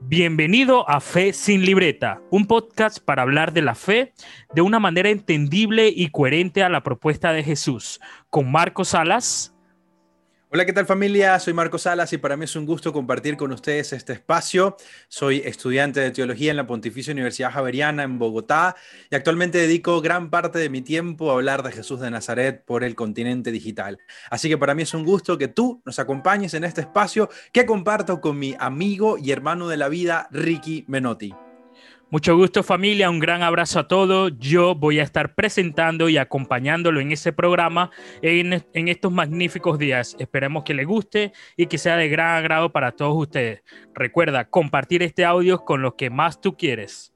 Bienvenido a Fe sin libreta, un podcast para hablar de la fe de una manera entendible y coherente a la propuesta de Jesús, con Marcos Salas. Hola, ¿qué tal familia? Soy Marcos Salas y para mí es un gusto compartir con ustedes este espacio. Soy estudiante de teología en la Pontificia Universidad Javeriana en Bogotá y actualmente dedico gran parte de mi tiempo a hablar de Jesús de Nazaret por el continente digital. Así que para mí es un gusto que tú nos acompañes en este espacio que comparto con mi amigo y hermano de la vida, Ricky Menotti. Mucho gusto familia, un gran abrazo a todos. Yo voy a estar presentando y acompañándolo en ese programa en, en, estos magníficos días. Esperemos que le guste y que sea de gran agrado para todos ustedes. Recuerda compartir este audio con los que más tú quieres.